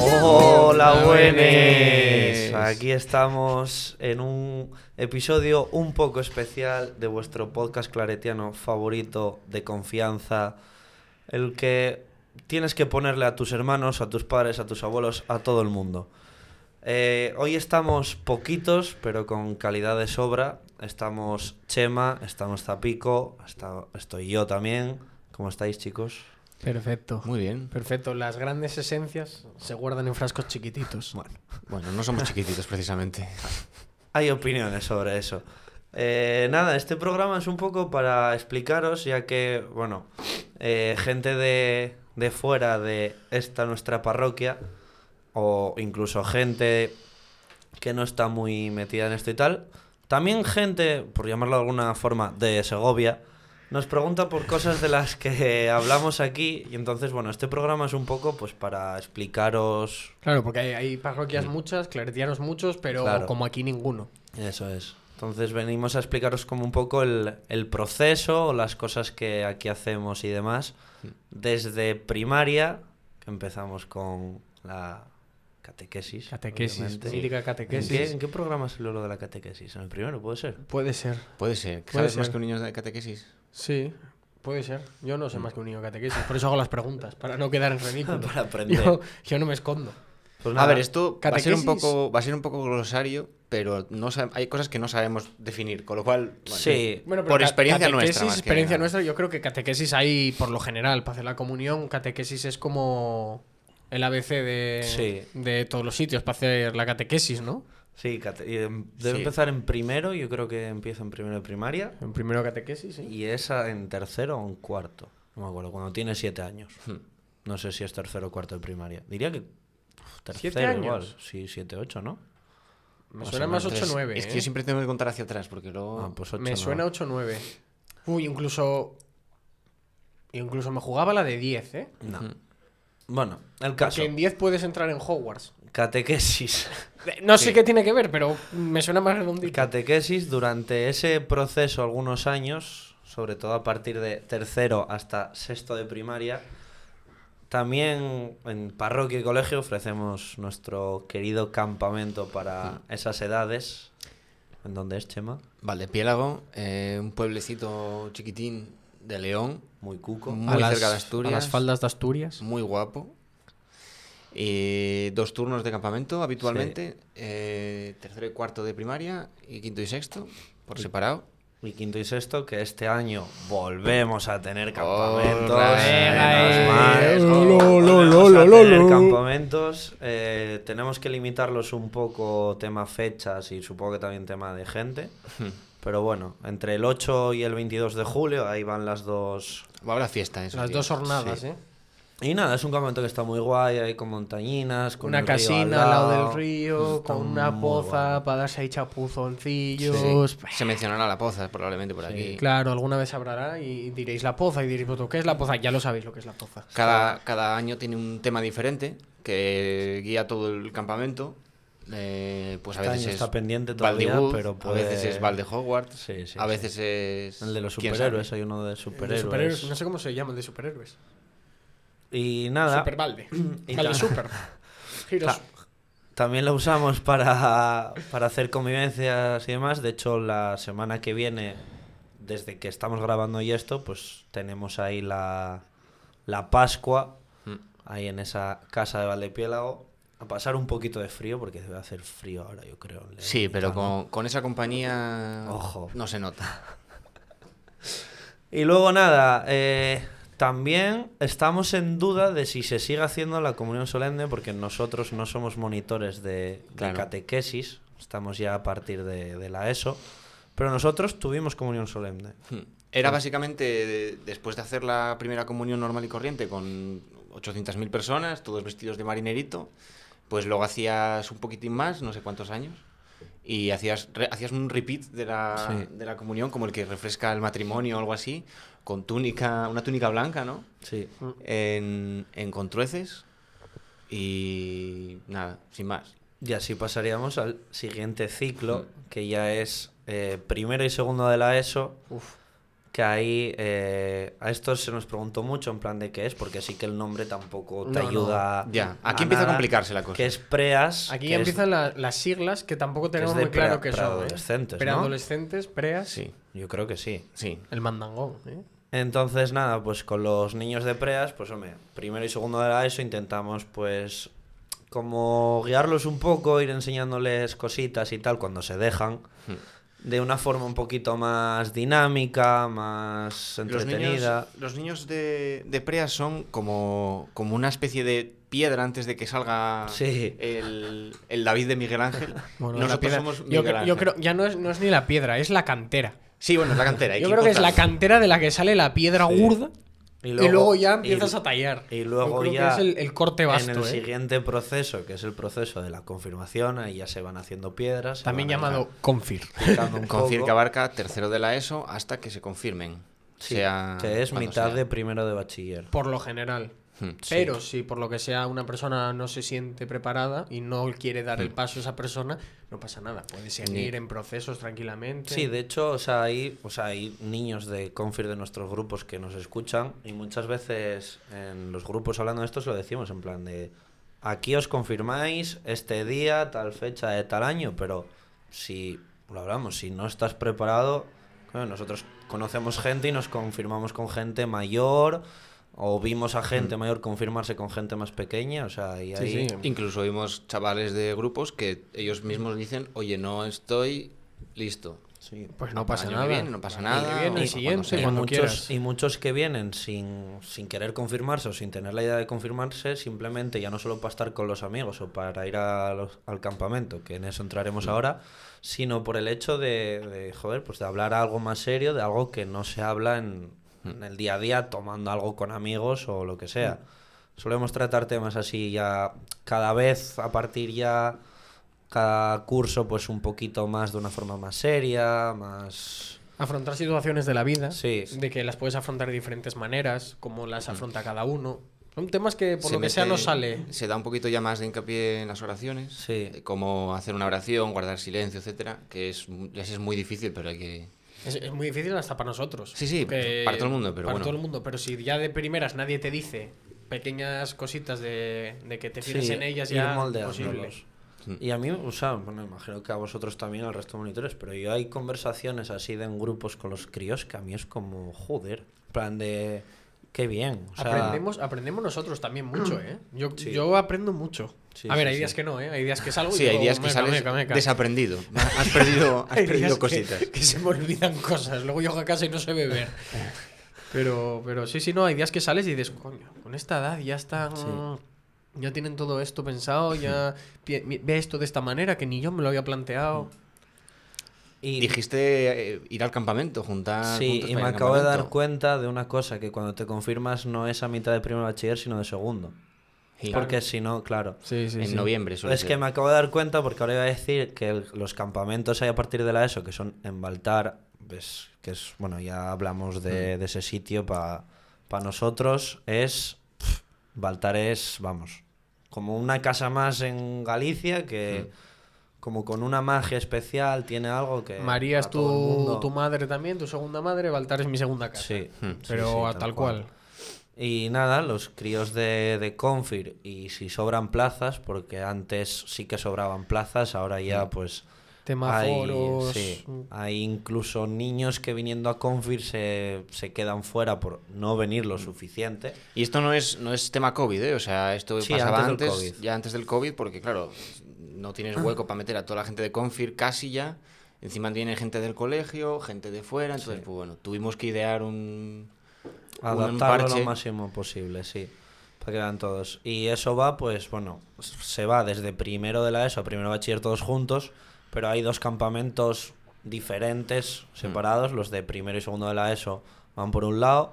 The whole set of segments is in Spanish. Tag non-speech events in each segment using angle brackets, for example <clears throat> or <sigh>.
Hola, buenes. Aquí estamos en un episodio un poco especial de vuestro podcast claretiano favorito de confianza, el que tienes que ponerle a tus hermanos, a tus padres, a tus abuelos, a todo el mundo. Eh, hoy estamos poquitos, pero con calidad de sobra. Estamos Chema, estamos Zapico, está- estoy yo también. ¿Cómo estáis, chicos? Perfecto. Muy bien. Perfecto. Las grandes esencias se guardan en frascos chiquititos. Bueno, bueno, no somos chiquititos precisamente. <laughs> Hay opiniones sobre eso. Eh, nada, este programa es un poco para explicaros, ya que, bueno, eh, gente de, de fuera de esta nuestra parroquia, o incluso gente que no está muy metida en esto y tal, también gente, por llamarlo de alguna forma, de Segovia, nos pregunta por cosas de las que hablamos aquí, y entonces, bueno, este programa es un poco pues para explicaros Claro, porque hay, hay parroquias muchas, claretianos muchos, pero Claro. como aquí ninguno. Eso es. Entonces venimos a explicaros como un poco el, el proceso, las cosas que aquí hacemos y demás. Desde primaria, que empezamos con la catequesis. Catequesis, obviamente. mítica ¿En catequesis. qué, en qué programa salió lo de la catequesis? ¿En el primero puede ser? Puede ser. Puede ser. Puede ¿Sabes más ser. que un niño de catequesis? Sí, puede ser. Yo no sé más que un niño catequesis. Por eso hago las preguntas, para no quedar en ridículo. <laughs> Para aprender. Yo, yo no me escondo. Pues A ver, esto va a ser un poco, va a ser un poco glosario, pero no sab- hay cosas que no sabemos definir, con lo cual, bueno, Sí. Bueno, por experiencia nuestra. catequesis, más experiencia nuestra, yo creo que catequesis hay por lo general. Para hacer la comunión, catequesis es como el ABC de, Sí. de todos los sitios para hacer la catequesis, ¿no? Sí, em, debe Sí. empezar en primero, yo creo que empieza en primero de primaria. En primero catequesis, sí. Y esa en tercero o en cuarto. No me acuerdo, cuando tiene siete años. Hmm. No sé si es tercero o cuarto de primaria. Diría que uf, tercero ¿Siete años? igual. Sí, siete, ocho, ¿no? Me Más suena o más menos. 8-9. Es que ¿eh? yo siempre tengo que contar hacia atrás, porque luego... Ah, pues ocho Me no. suena 8-9. Uy, incluso. Incluso me jugaba la de 10, ¿eh? No. Bueno, el caso. Que en 10 puedes entrar en Hogwarts. Catequesis. No sé Sí. qué tiene que ver, pero me suena más redondito. Catequesis durante ese proceso, algunos años, sobre todo a partir de tercero hasta sexto de primaria, también en parroquia y colegio ofrecemos nuestro querido campamento para esas edades. ¿En dónde es, Chema? Valdepiélago, eh, un pueblecito chiquitín de León, Muy cuco. muy a cerca de las, Asturias. A las faldas de Asturias. muy guapo. Y dos turnos de campamento habitualmente, eh, tercero y cuarto de primaria y quinto y sexto, por separado. Y quinto y sexto, que este año volvemos a tener campamentos. Eh. campamentos. Eh, tenemos que limitarlos un poco tema fechas y supongo que también tema de gente. Pero bueno, entre el 8 y el 22 de julio, ahí van las dos. Va a haber fiesta esos Las días. dos jornadas, Sí. ¿eh? Y nada, es un campamento que está muy guay, hay con montañinas, con Una el río casina al lado del Está río, con una poza guay. para darse ahí chapuzoncillos. Sí. Se mencionará la poza probablemente por aquí. Claro, alguna vez hablará y diréis la poza y diréis, ¿vosotros qué es la poza? Ya lo sabéis lo que es la poza. Cada, cada año tiene un tema diferente que guía todo el campamento. Eh, pues a Este veces año es está pendiente todavía, Valdewood, pero a veces es Valde Hogwarts, Sí, sí, a sí. veces es El de los ¿quién superhéroes, hay uno de De superhéroes. No sé cómo se llama el de superhéroes. Y nada. <clears throat> Y Valde Super. <laughs> Giros. Ta- También lo usamos para, para hacer convivencias y demás. De hecho, la semana que viene, desde que estamos grabando y esto, pues tenemos ahí la, la Pascua, Mm. ahí en esa casa de Valdepiélago. A pasar un poquito de frío, porque debe hacer frío ahora, yo creo. Sí, pero con, con esa compañía Ojo. no se nota. Y luego nada, eh, también estamos en duda de si se sigue haciendo la comunión solemne, porque nosotros no somos monitores de, de Claro. catequesis, estamos ya a partir de, de la ESO, pero nosotros tuvimos comunión solemne. Hmm. Era básicamente de- después de hacer la primera comunión normal y corriente con 800.000 personas, todos vestidos de marinerito, pues luego hacías un poquitín más, no sé cuántos años, y hacías, re- hacías un repeat de la, Sí. de la comunión, como el que refresca el matrimonio o algo así, con túnica, una túnica blanca, ¿no? Sí. En, en Contrueces, y nada, sin más. Y así pasaríamos al siguiente ciclo, que ya es eh, primero y segundo de la ESO, que ahí eh, a esto se nos preguntó mucho en plan de qué es, porque sí que el nombre tampoco te No, no. ayuda. Ya, aquí empieza a complicarse la cosa. Que es PREAS. Aquí que es- empiezan la- las siglas que tampoco tenemos de muy claro pre- qué son. ¿eh? preadolescentes, ¿no? Preadolescentes, preas. Sí, Yo creo que sí. sí. El mandangón. ¿eh? Entonces, nada, pues con los niños de preas, pues hombre, primero y segundo de la ESO intentamos pues como guiarlos un poco, ir enseñándoles cositas y tal cuando se dejan, de una forma un poquito más dinámica, más Los niños, entretenida. los niños de, de Prea son como, como una especie de piedra antes de que salga Sí. el, el David de Miguel Ángel. <laughs> Bueno, la Nosotros piedra- somos yo, Miguel cre- yo Ángel. creo, ya no es, no es ni la piedra, es la cantera. Sí, bueno, es la cantera. hay Yo que creo que es la cantera de la que sale la piedra gorda y luego, ya y- empiezas a tallar. Y luego creo ya que es el, el corte vasto. en el ¿eh? siguiente proceso, que es el proceso de la confirmación, ahí ya se van haciendo piedras. También llamado confir. un <laughs> Confir que abarca tercero de la ESO hasta que se confirmen. Sí, sea que es mitad sea. de primero de bachiller. Por lo general. Hmm. Pero si por lo que sea una persona no se siente preparada y no quiere dar el Hmm. paso a esa persona, no pasa nada. Puede seguir en procesos tranquilamente. Sí, de hecho, o sea, hay, o sea, hay niños de Confir de nuestros grupos que nos escuchan y muchas veces en los grupos hablando de esto se lo decimos en plan de aquí os confirmáis este día, tal fecha de tal año, pero si lo hablamos, si no estás preparado, claro, nosotros conocemos gente y nos confirmamos con gente mayor o vimos a gente mayor confirmarse con gente más pequeña, o sea, y Sí, ahí sí. Incluso vimos chavales de grupos que ellos mismos dicen, oye, no estoy listo. sí. Pues no pasa nada. viene, no pasa nada, viene, cuando siguiente, sea. y cuando muchos, quieras. y muchos que vienen sin, sin querer confirmarse o sin tener la idea de confirmarse, simplemente ya no solo para estar con los amigos o para ir a los- al campamento, que en eso entraremos ahora, sino por el hecho de, de, joder, pues de hablar algo más serio, de algo que no se habla en, en el día a día tomando algo con amigos o lo que sea. Solemos tratar temas así ya cada vez a partir ya cada curso pues un poquito más de una forma más seria, más Afrontar situaciones de la vida, Sí. de que las puedes afrontar de diferentes maneras, cómo las afronta cada uno. Son temas que por Se lo que sea no sale. Se da un poquito ya más de hincapié en las oraciones. Sí. Como hacer una oración, guardar silencio, etcétera. Que es, ya es muy difícil, pero hay que. Es, es muy difícil hasta para nosotros. Sí, sí, porque- para todo el mundo, pero para bueno. todo el mundo, pero si ya de primeras nadie te dice pequeñas cositas de, de que te fijes Sí, en ellas ya posible. Y a mí, o sea, bueno, imagino que a vosotros también, al resto de monitores, pero yo hay conversaciones así de en grupos con los críos que a mí es como, joder, en plan de, qué bien. O sea, aprendemos, aprendemos nosotros también mucho, ¿eh? Yo, Sí. yo aprendo mucho. Sí, a ver, hay sí. días que no, ¿eh? Hay días que salgo y Sí, hay días que "Meca, sales meca, meca". desaprendido. Has perdido, <laughs> has perdido que- cositas. <laughs> Que, se me olvidan cosas. Luego llego a casa y no sé beber. Pero, pero sí, sí, no. Hay días que sales y dices, coño, con esta edad ya están. Ya tienen todo esto pensado, ya mi- ve esto de esta manera que ni yo me lo había planteado. Y, Dijiste eh, ir al campamento, juntar. sí, y me acabo de dar cuenta de una cosa, que cuando te confirmas no es a mitad de primer bachiller, sino de segundo. Sí. Porque si no, claro. Sí, sí, en noviembre suele Es ser. que me acabo de dar cuenta porque ahora iba a decir que el- los campamentos hay a partir de la ESO, que son en Baltar, pues, que es, bueno, ya hablamos Mm. de, de ese sitio para nosotros, es, Baltar es, vamos, como una casa más en Galicia que Mm. Como con una magia especial, tiene algo que... María es tu, tu madre también, tu segunda madre. Baltar es mi segunda casa. Sí, sí, Pero sí, a tal cual. Y nada, los críos de, de Confir y si sobran plazas, porque antes sí que sobraban plazas, ahora ya pues... Tema hay, foros. sí, hay incluso niños que viniendo a Confir se, se quedan fuera por no venir Mm. lo suficiente. Y esto no es, no es tema COVID, ¿eh? O sea, esto Sí, pasaba antes antes, del COVID. ya antes del COVID, porque claro, no tienes hueco para meter a toda la gente de Confir casi ya. Encima tiene gente del colegio, gente de fuera, entonces, Sí. pues bueno, tuvimos que idear un, un Adaptarlo parche. lo máximo posible, sí. Para que vean todos. Y eso va, pues bueno, se va desde primero de la ESO a primero bachiller todos juntos, pero hay dos campamentos diferentes, Mm. separados. Los de primero y segundo de la ESO van por un lado,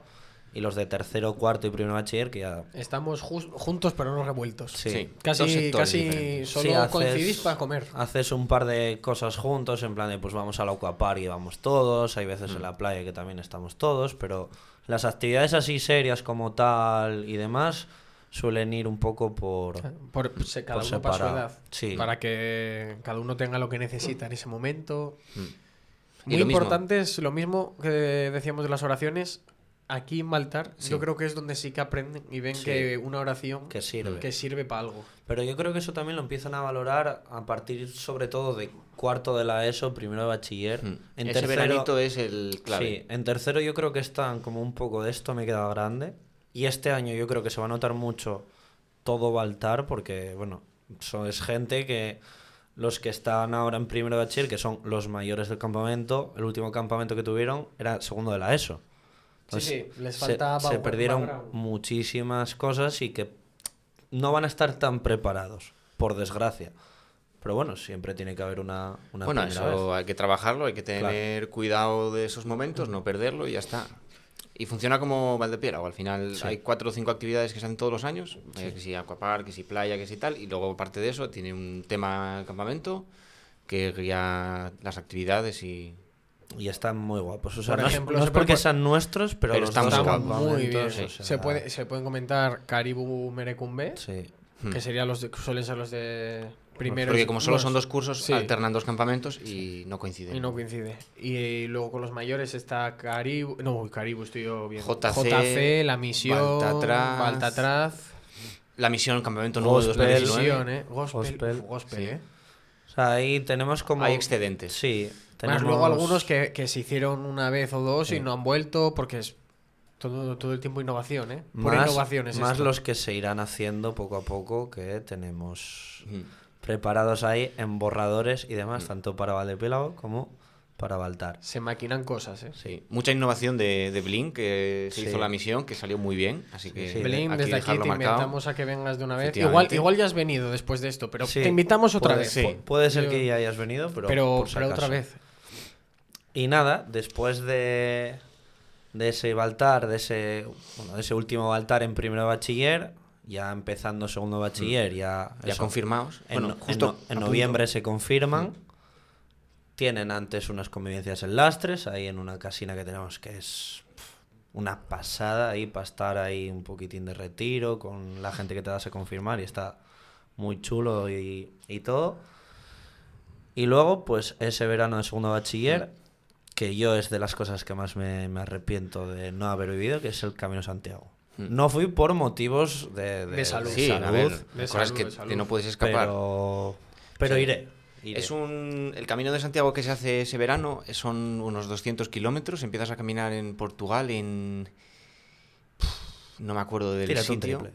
y los de tercero, cuarto y primero bachiller, que ya. Estamos juntos pero no revueltos. Sí. Casi, casi diferentes. solo Sí, haces- coincidís para comer. Haces un par de cosas juntos, en plan de pues vamos al aquapark y vamos todos, hay veces en Mm. la playa que también estamos todos, pero las actividades así serias como tal y demás suelen ir un poco por... Por, cada por uno para su separado. edad. Sí. Para que cada uno tenga lo que necesita en ese momento. Y Muy lo mismo. importante es lo mismo que decíamos de las oraciones. Aquí en Baltar, Sí. yo creo que es donde sí que aprenden y ven Sí. que una oración Que sirve. que sirve para algo. Pero yo creo que eso también lo empiezan a valorar a partir sobre todo de cuarto de la ESO, primero de bachiller. Mm. En Ese tercero- veranito es el clave. Sí, en tercero yo creo que están como un poco de esto me queda grande. Y este año yo creo que se va a notar mucho todo Baltar porque, bueno, so- es gente que los que están ahora en primero de bachiller, que son los mayores del campamento, el último campamento que tuvieron era segundo de la ESO. Sí, sí, les se- falta se, perdieron background. muchísimas cosas y que no van a estar tan preparados, por desgracia. Pero bueno, siempre tiene que haber una, una bueno, eso vez. hay que trabajarlo, hay que tener cuidado de esos momentos, no perderlo y ya está. Y funciona como Valdepiera, o al final Sí. hay cuatro o cinco actividades que se hacen todos los años, eh, que si aquapark, que si playa, que si tal, y luego aparte de eso tiene un tema campamento que guía las actividades y... Y están muy guapos. O sea, Por no, es- ejemplo, no es se puede porque sean nuestros, pero, Pero los están dos muy bien. o sea, se, puede, se pueden comentar Caribou Merecumbe, Sí. que serían los de, suelen ser los de primero. Porque como solo los- son dos cursos, sí. alternan dos campamentos y no coinciden. Y no coincide. Y, luego con los mayores está Caribou. No, Caribou estoy yo bien. JC, La Misión. Baltatraz. Baltatraz. La misión Campamento Nuevo de Gospel, 2019. Misión, ¿eh? Gospel. Gospel. Uf, gospel, Sí. ¿eh? O sea, ahí tenemos como... Hay excedentes. Sí. Más Tenemos... luego algunos que, que se hicieron una vez o dos Sí. y no han vuelto porque es todo, todo el tiempo innovación, ¿eh? Pura Más, innovación es más esto. los que se irán haciendo poco a poco que tenemos Ujú. preparados ahí en borradores y Mm. demás, tanto para Valdepélago como para Baltar. Se maquinan cosas, ¿eh? Sí, mucha innovación de, de Blink que se Sí. hizo la misión, que salió muy bien, así que sí. Aquí desde aquí te marcado. invitamos a que vengas de una vez. Igual, igual ya has venido después de esto, pero te invitamos otra puede- vez. Puede ser Yo- que ya hayas venido, pero, pero por si pero otra vez. Y nada, después de, de ese Baltar, de ese, bueno, de ese último Baltar en primero de bachiller, ya empezando segundo de bachiller, ya, Ya eso, confirmados. en, Bueno, no- en justo no- en punto. noviembre se confirman. Tienen antes unas convivencias en Lastres, ahí en una casina que tenemos que es una pasada ahí para estar ahí un poquitín de retiro con la gente que te das a confirmar y está muy chulo y, y todo. Y luego, pues ese verano de segundo de bachiller, que yo es de las cosas que más me, me arrepiento de no haber vivido, que es el Camino Santiago. Mm. No fui por motivos de, De salud. Sí, a ver, de cosas salud, que, de salud. que no puedes escapar. pero, pero Sí. iré. Iré. Es un, el camino de Santiago que se hace ese verano son unos 200 kilómetros. Empiezas a caminar en Portugal en... No me acuerdo del un sitio.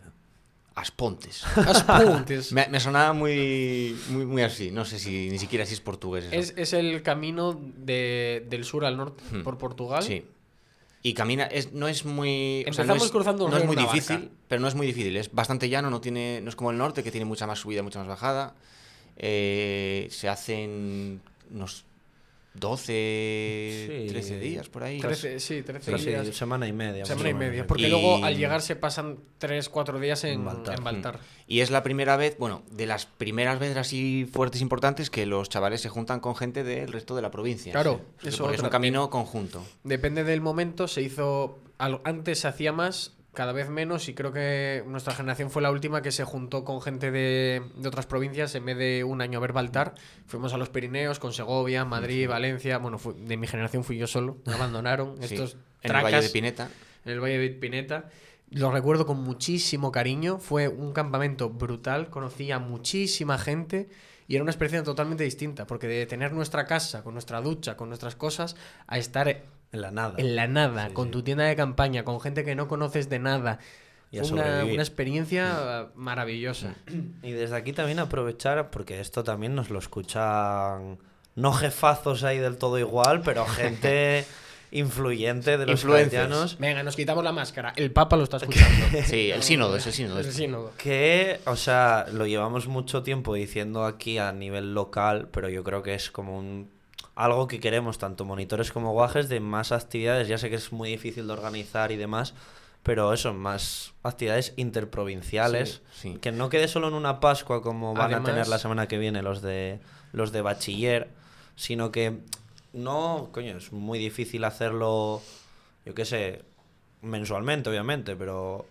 Aspontes. <laughs> Apuntes. <laughs> me, me sonaba muy, muy, muy así. No sé si ni siquiera si es portugués. eso. Es, es el camino de, del sur al norte Hmm. por Portugal. Sí. Y camina, es, no es muy. o sea, no Empezamos es, cruzando un no es muy difícil, barca. pero no es muy difícil. Es bastante llano, no tiene, no es como el norte que tiene mucha más subida, mucha más bajada. Eh, se hacen unos 12, Sí. 13 días por ahí. Trece- sí, 13 Sí, días. semana y media. Semana y media. Porque Y- luego al llegar se pasan 3-4 días en, En Baltar. en Baltar. Y es la primera vez, bueno, de las primeras veces así fuertes importantes que los chavales se juntan con gente del resto de la provincia. Claro, Sí. eso Porque es un camino conjunto. Depende del momento, se hizo. Antes se hacía más, cada vez menos, y creo que nuestra generación fue la última que se juntó con gente de, de otras provincias en vez de un año a ver Baltar. Fuimos a los Pirineos, con Segovia, Madrid, Valencia. Bueno, fui- de mi generación fui yo solo, me abandonaron. <laughs> Sí, Estos en el tracas Valle de Pineta. en el Valle de Pineta. Lo recuerdo con muchísimo cariño. Fue un campamento brutal. Conocí a muchísima gente. Y era una experiencia totalmente distinta. Porque de tener nuestra casa, con nuestra ducha, con nuestras cosas, a estar En la nada. en la nada, Sí, con sí. tu tienda de campaña, con gente que no conoces de nada. Y una, sobrevivir. una experiencia maravillosa. <clears throat> Y desde aquí también aprovechar, porque esto también nos lo escuchan, no jefazos ahí del todo igual, pero gente <laughs> influyente de los cristianos Venga, nos quitamos la máscara. El Papa lo está <laughs> escuchando. <laughs> Sí, el sínodo, es el sínodo. El este. sínodo. que, o sea, lo llevamos mucho tiempo diciendo aquí a nivel local, pero yo creo que es como un algo que queremos tanto monitores como guajes de más actividades. Ya sé que es muy difícil de organizar y demás, pero eso, más actividades interprovinciales, Sí, sí. que no quede solo en una Pascua como van a tener la semana que viene los de los de bachiller, sino que no, coño, es muy difícil hacerlo, yo qué sé, mensualmente, obviamente, pero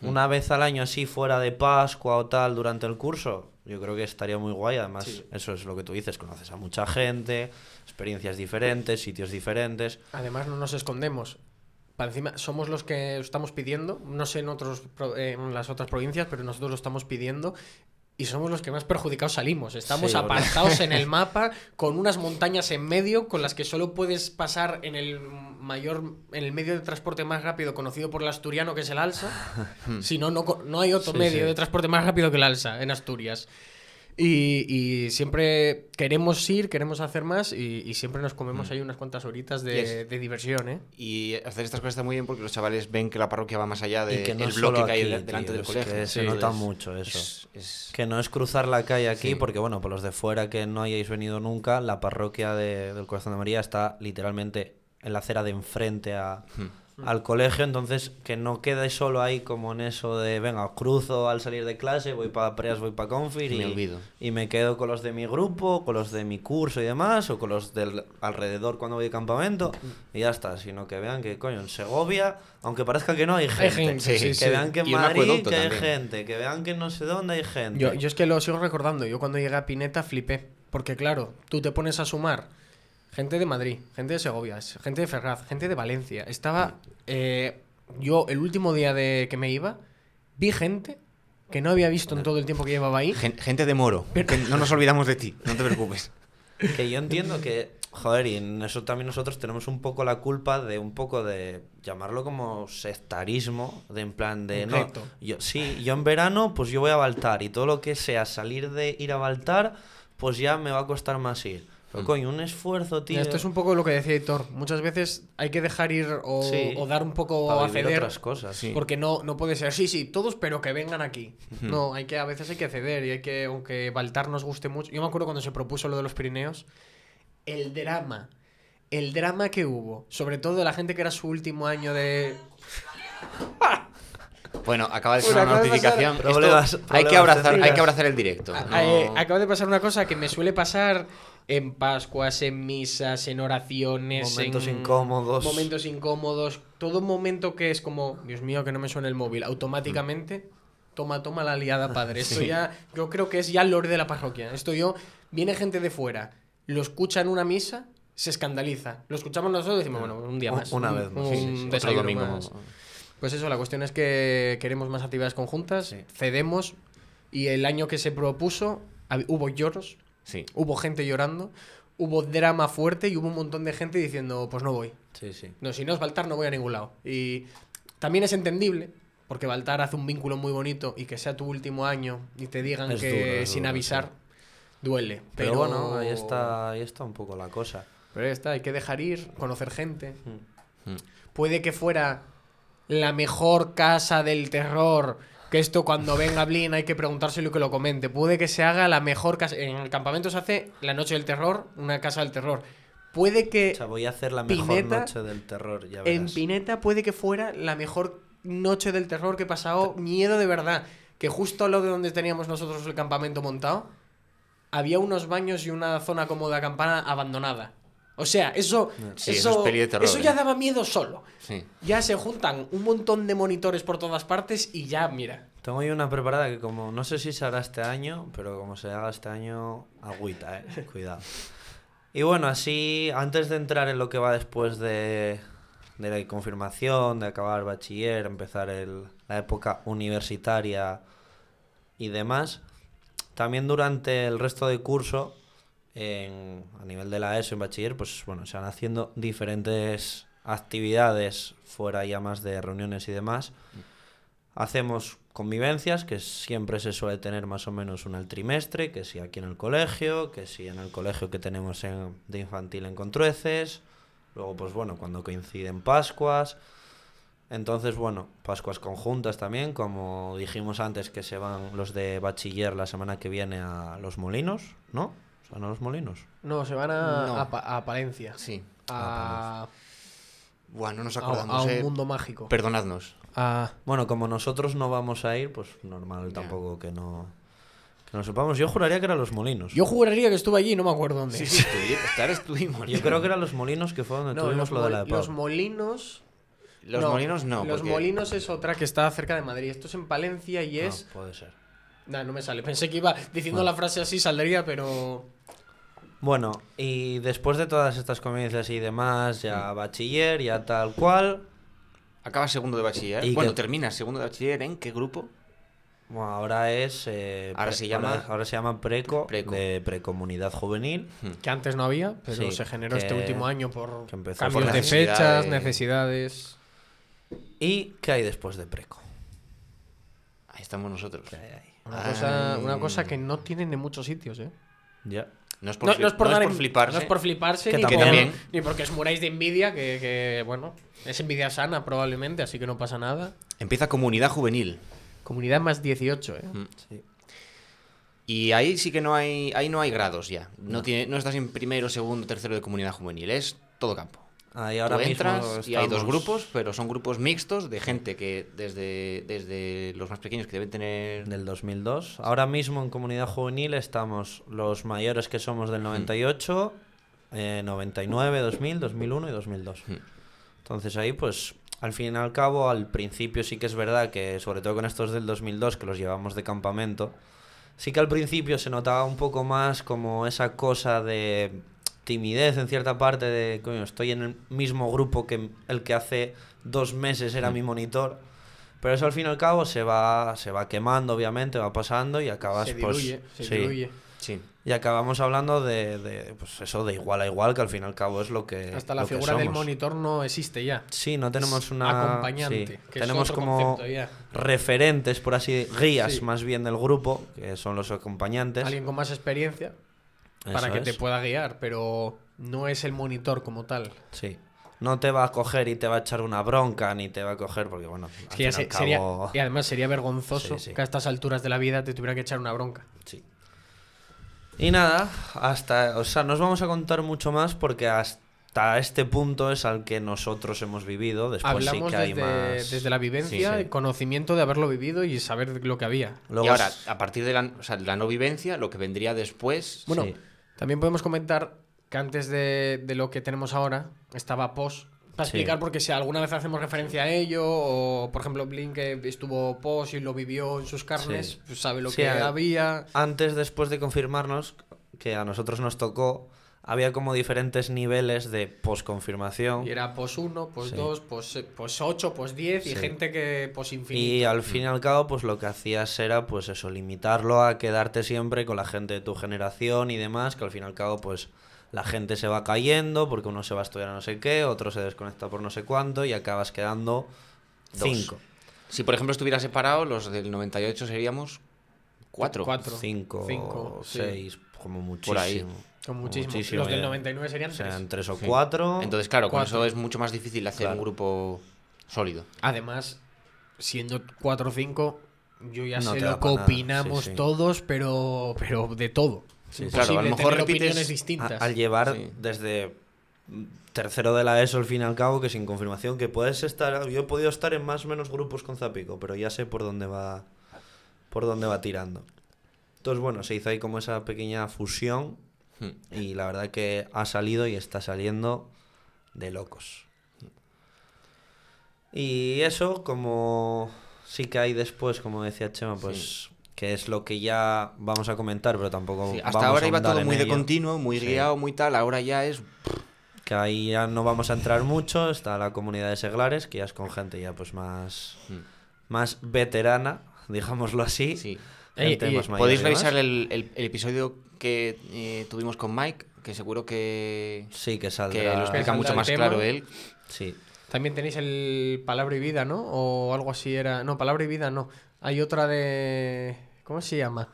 una vez al año así fuera de Pascua o tal durante el curso, yo creo que estaría muy guay. Además, Sí. eso es lo que tú dices, conoces a mucha gente, experiencias diferentes, sitios diferentes. Además, no nos escondemos. Para encima, somos los que estamos pidiendo. No sé en, otros, eh, en las otras provincias, pero nosotros lo estamos pidiendo. Y somos los que más perjudicados salimos. Estamos Sí, apartados en el <laughs> mapa, con unas montañas en medio, con las que solo puedes pasar en el mayor, en el medio de transporte más rápido conocido por el asturiano, que es el Alsa. <laughs> si no, no, no hay otro Sí, medio sí. de transporte más rápido que el Alsa en Asturias. Y, y siempre queremos ir, queremos hacer más y, y siempre nos comemos ahí unas cuantas horitas de, Yes. de diversión, ¿eh? Y hacer estas cosas está muy bien porque los chavales ven que la parroquia va más allá del que no bloque que hay aquí, de- delante tío, del colegio. que se Sí, nota es- mucho eso. es- es- Que no es cruzar la calle aquí, Sí. porque bueno, por los de fuera que no hayáis venido nunca, la parroquia de- del Corazón de María está literalmente en la acera de enfrente a- al colegio, entonces que no quede solo ahí como en eso de, venga, cruzo al salir de clase, voy para Preas, voy para Confir Me y, olvido. y me quedo con los de mi grupo, con los de mi curso y demás, o con los del alrededor cuando voy de campamento, y ya está, sino que vean que, coño, en Segovia, aunque parezca que no, hay gente. gente, sí, que sí. vean que en Y Madrid que hay también. gente, que vean que no sé dónde hay gente. Yo, yo es que lo sigo recordando. Yo cuando llegué a Pineta flipé. Porque claro, tú te pones a sumar gente de Madrid, gente de Segovia, gente de Ferraz, gente de Valencia. Estaba... eh, yo el último día de que me iba, vi gente que no había visto en todo el tiempo que llevaba ahí. Gen- Gente de Moro. que no nos olvidamos de ti, no te preocupes. <laughs> Que yo entiendo que, joder, y en eso también nosotros tenemos un poco la culpa de un poco de llamarlo como sectarismo, de en plan de, Un no, yo, sí, yo en verano pues yo voy a Baltar y todo lo que sea salir de ir a Baltar, pues ya me va a costar más ir. Pero coño, un esfuerzo, tío. Esto es un poco lo que decía Hitor. Muchas veces hay que dejar ir o, Sí. o dar un poco a ceder. otras cosas. Sí. Porque no, no puede ser, sí, sí, todos, pero que vengan aquí. No, hay que, a veces hay que ceder y hay que, aunque Baltar nos guste mucho. Yo me acuerdo cuando se propuso lo de los Pirineos, el drama, el drama que hubo, sobre todo de la gente que era su último año de. <laughs> Bueno, acaba de Bueno, sonar una pasar- notificación. Esto- Problemas- hay, que abrazar, hay que abrazar el directo. A- no- eh, acaba de pasar una cosa que me suele pasar en Pascuas, en misas, en oraciones, Momentos en incómodos. Momentos incómodos. Todo momento que es como, Dios mío, que no me suene el móvil. Automáticamente, toma, toma la liada, padre. Esto <laughs> Sí. ya, yo creo que es ya el lore de la parroquia. Esto yo, viene gente de fuera, lo escucha en una misa, se escandaliza. Lo escuchamos nosotros y decimos, bueno, un día más. una un- vez más, un sí, sí, sí. Otro desayuno domingo. más. Pues eso, la cuestión es que queremos más actividades conjuntas, cedemos y el año que se propuso hubo lloros, Sí. hubo gente llorando, hubo drama fuerte y hubo un montón de gente diciendo, pues no voy. Sí, sí. No, si no es Baltar no voy a ningún lado. Y también es entendible, porque Baltar hace un vínculo muy bonito y que sea tu último año y te digan Es que duro, sin avisar, duele. Pero, Pero, bueno, ahí está, ahí está un poco la cosa. Pero ahí está, hay que dejar ir, conocer gente. Mm. Puede que fuera la mejor casa del terror. Que esto cuando venga Blin hay que preguntárselo y que lo comente. Puede que se haga la mejor casa. En el campamento se hace la noche del terror, una casa del terror. Puede que O sea, voy a hacer la mejor Pineta- noche del terror, ya en verás. Pineta puede que fuera la mejor noche del terror que he pasado. Miedo de verdad. Que justo al lado de donde teníamos nosotros el campamento montado, había unos baños y una zona como de acampana abandonada. O sea, eso, Sí, eso, eso es terror, eso ya ¿eh? daba miedo solo. Sí. Ya se juntan un montón de monitores por todas partes y ya, mira. Tengo ahí una preparada que como no sé si se hará este año, pero como se haga este año, agüita, eh. <laughs> Cuidado. Y bueno, así, antes de entrar en lo que va después de, de la confirmación, de acabar bachiller, empezar el- la época universitaria y demás, también durante el resto del curso, a nivel de la ESO en bachiller, pues bueno, se van haciendo diferentes actividades fuera ya más de reuniones y demás. Hacemos convivencias, que siempre se suele tener más o menos una al trimestre, que si aquí en el colegio, que si en el colegio que tenemos en- de infantil en Contrueces, luego pues bueno, cuando coinciden Pascuas. Entonces, bueno, Pascuas conjuntas también, como dijimos antes que se van los de bachiller la semana que viene a Los Molinos, ¿no? ¿Se van a Los Molinos? No, se van a, No. a Pa- a Palencia. Sí. A, Buah, no nos acordamos. a un eh. mundo mágico. Perdonadnos. A- Bueno, como nosotros no vamos a ir, pues normal tampoco que no, que no sepamos. Yo juraría que eran Los Molinos. yo juraría que estuve allí, no me acuerdo dónde. Sí, sí, <laughs> estar estuvimos. Yo creo que eran Los Molinos que fue donde No, tuvimos los, lo de la los EPAB. molinos. Los molinos no. Los porque- molinos es otra que está cerca de Madrid. Esto es en Palencia y Ah, es puede ser. Nah, no me sale. Pensé que iba diciendo la frase así, saldría, pero. Bueno, y después de todas estas convivencias y demás, ya bachiller, ya tal cual. Acabas segundo de bachiller. Y bueno, que- terminas segundo de bachiller en qué grupo? Bueno, ahora es. eh, Ahora pre- se llama- Ahora, se llama Preco, Preco. de Precomunidad Juvenil. Que antes no había, pero Sí, se generó este último año por que empezó cambios por de necesidades. fechas, necesidades. ¿Y qué hay después de Preco? Ahí estamos nosotros. ¿Qué hay ahí? Una, cosa, Ah. una cosa que no tienen en muchos sitios, ¿eh? Ya. No es por, No, es por, no dar por en- fliparse. no es por fliparse, Que ni, también- por- también. ni porque os muráis de envidia, que, que, bueno, es envidia sana probablemente, así que no pasa nada. Empieza comunidad juvenil. Comunidad más 18, ¿eh? Mm. Sí. Y ahí sí que no hay, ahí no hay grados ya. No, tiene, no estás en primero, segundo, tercero de comunidad juvenil. Es todo campo. Ahí ahora Tú entras mismo y hay dos estamos- grupos, pero son grupos mixtos de gente que desde, desde los más pequeños que deben tener... Del 2002. Ahora mismo en comunidad juvenil estamos los mayores que somos del 98, eh, 99, 2000, 2001 y 2002. Mm. Entonces ahí pues al fin y al cabo al principio sí que es verdad que sobre todo con estos del 2002 que los llevamos de campamento, sí que al principio se notaba un poco más como esa cosa de timidez en cierta parte de, coño, estoy en el mismo grupo que el que hace dos meses era mi monitor. Pero eso al fin y al cabo se va, se va quemando, obviamente, va pasando y acabas Se pues. diluye, se sí. diluye. Sí. Y acabamos hablando de, de, pues eso, de igual a igual, que al fin y al cabo es lo que. Hasta la figura del monitor no existe ya. Sí, no tenemos Es una. acompañante, sí, que es tenemos otro como referentes, por así guías Sí. más bien del grupo, que son los acompañantes. Alguien con más experiencia para que te pueda guiar, pero no es el monitor como tal. Sí. No te va a coger y te va a echar una bronca, ni te va a coger, porque bueno, al fin se- al sería, cabo- y además sería vergonzoso Sí, sí. que a estas alturas de la vida te tuviera que echar una bronca. Sí. Y nada, hasta, o sea, no os vamos a contar mucho más porque hasta este punto es al que nosotros hemos vivido. Después Hablamos sí que hay desde, más. desde la vivencia, Sí, sí. el conocimiento de haberlo vivido y saber lo que había. Luego y ahora, es- a partir de la, o sea, de la no vivencia, lo que vendría después... Bueno, Sí. También podemos comentar que antes de, de lo que tenemos ahora estaba POS. Para Sí. explicar, porque si alguna vez hacemos referencia a ello, o por ejemplo Blink que estuvo POS y lo vivió en sus carnes, Sí. pues sabe lo que a- había. Antes, después de confirmarnos que a nosotros nos tocó, había como diferentes niveles de posconfirmación. Y era POS 1, POS Sí. 2, POS, POS 8, POS 10 y Sí. gente que POS infinito. Y al fin y al cabo, pues lo que hacías era, pues eso, limitarlo a quedarte siempre con la gente de tu generación y demás, que al fin y al cabo, pues la gente se va cayendo porque uno se va a estudiar a no sé qué, otro se desconecta por no sé cuánto y acabas quedando Dos. cinco. Si por ejemplo estuviera separado, los del 98 seríamos cuatro. Cuatro. Cinco, Cinco, sí. seis, como muchísimo. Por ahí. Como muchísimos. muchísimo, Los del ya. 99 serían tres. o Sí. cuatro. Entonces, claro, con Cuatro. eso es mucho más difícil hacer Claro. un grupo sólido. Además, siendo 4 o 5, yo ya No sé lo que opinamos sí, sí. todos, pero, pero de todo. Claro, a lo imposible mejor repites- opiniones A- distintas. al llevar Sí. desde tercero de la ESO al fin y al cabo que sin confirmación que puedes estar yo he podido estar en más o menos grupos con Zapico pero ya sé por dónde va por dónde va tirando entonces bueno se hizo ahí como esa pequeña fusión. Y la verdad que ha salido y está saliendo de locos y eso como sí que hay después como decía Chema pues que es lo que ya vamos a comentar pero tampoco Sí, hasta vamos ahora a iba todo muy de ello. continuo, muy Sí. guiado, muy tal. Ahora ya es. que ahí ya no vamos a entrar mucho, está la comunidad de seglares, que ya es con gente ya pues más, Hmm. más veterana, <laughs> digámoslo así. Sí. Y- y- Podéis revisar el, el- el episodio que eh, tuvimos con Mike, que seguro que, Sí, que que saldrá. lo explica Saldrá mucho más tema. claro él. Sí. También tenéis el Palabra y Vida, ¿no? O algo así era. No, Palabra y Vida no. Hay otra de. ¿Cómo se llama?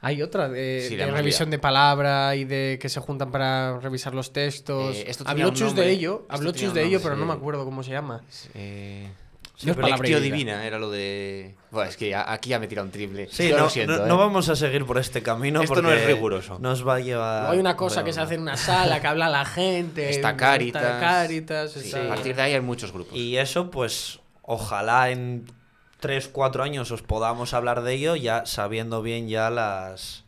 Hay otra de, Sí, de revisión de palabra y de que se juntan para revisar los textos. Eh, esto Habló Chus de ello, habló Chus de ello, nombre, pero no me acuerdo cómo se llama. Eh, No es divina era lo de. Buah, es que aquí ya me tira un triple. Sí, no, lo siento, no- ¿eh? no vamos a seguir por este camino Esto no porque es riguroso. Nos va a llevar. Hay una cosa Bueno, que se hace en una sala, que habla la gente. Está Cáritas. Está Cáritas, Sí, está- A partir de ahí hay muchos grupos. Y eso, pues, ojalá en 3, 4 años os podamos hablar de ello, ya sabiendo bien ya las,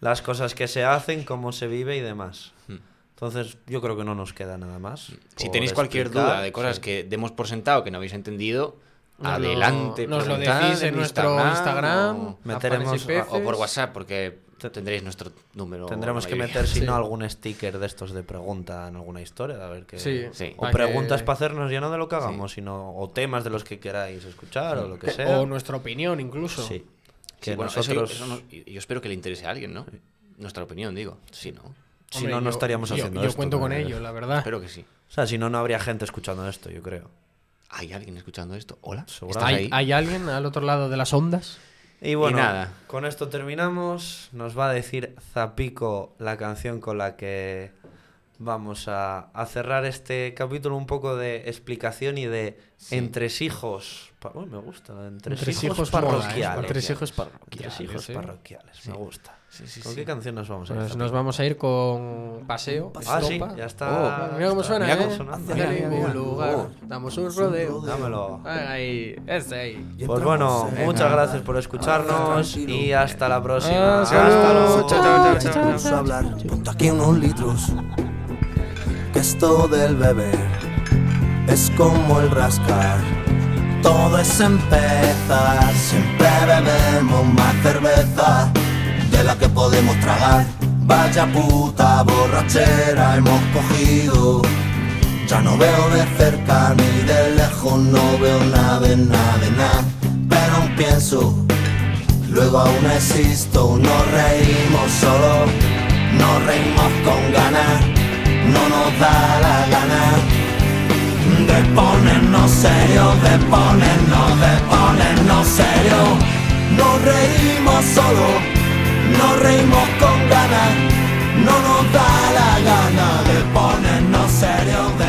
las cosas que se hacen, cómo se vive y demás. Hmm. Entonces, yo creo que no nos queda nada más. Si tenéis cualquier explicar. duda de cosas Sí. que demos por sentado que no habéis entendido, Nos adelante. lo, nos lo decís en, nuestro Instagram, o- Meteremos-. O por WhatsApp, porque tendréis nuestro número. Tendremos que meter, si Sí. no, algún sticker de estos de pregunta en alguna historia, a ver qué. Sí, Sí. O preguntas que- para hacernos ya no de lo que hagamos, sino o temas de los que queráis escuchar o lo que sea. O nuestra opinión, incluso. Sí. Sí, Que bueno, eso- nosotros, eso no- y- yo espero que le interese a alguien, ¿no? Nuestra opinión, digo. Sí, ¿no? Si Hombre, no, no yo- estaríamos yo- haciendo Yo esto. cuento con ello, la verdad. Espero que sí. O sea, si no, no habría gente escuchando esto, yo creo. ¿Hay alguien escuchando esto? ¿Hola? ¿Estás Seguramente. ¿Hay, ahí? hay alguien al otro lado de las ondas? Y bueno, nada. con esto terminamos. Nos va a decir Zapico la canción con la que vamos a, a cerrar este capítulo un poco de explicación y de entresijos. Pa- Uy, me gusta, entresijos, Entresijos ¿eh? parroquiales. Entresijos parroquiales. Entresijos sí. parroquiales, me gusta. Sí, sí, ¿Con sí. qué canción nos vamos a ir? Pues nos vamos a ir con Paseo. Ah, sí, ya está. Mira cómo suena, mira ¿eh? cómo ningún mira. lugar. Oh. Damos un rodeo. Dámelo. Ahí, ese ahí. Pues bueno, muchas gracias por escucharnos y hasta la próxima. Ah, Hasta luego. Chao, chao, chao, chao. Vamos a hablar, ponte aquí unos litros. Esto del beber es como el rascar. Todo es empezar, siempre bebemos más cerveza de la que podemos tragar. Vaya puta borrachera hemos cogido. Ya no veo de cerca ni de lejos, no veo nada de nada de nada. Pero aún pienso Luego aún existo, nos reímos solo, nos reímos con ganas, no nos da la gana de ponernos serio, de ponernos, de ponernos serio. Nos reímos solo, nos reímos con ganas, no nos da la gana de ponernos serio. De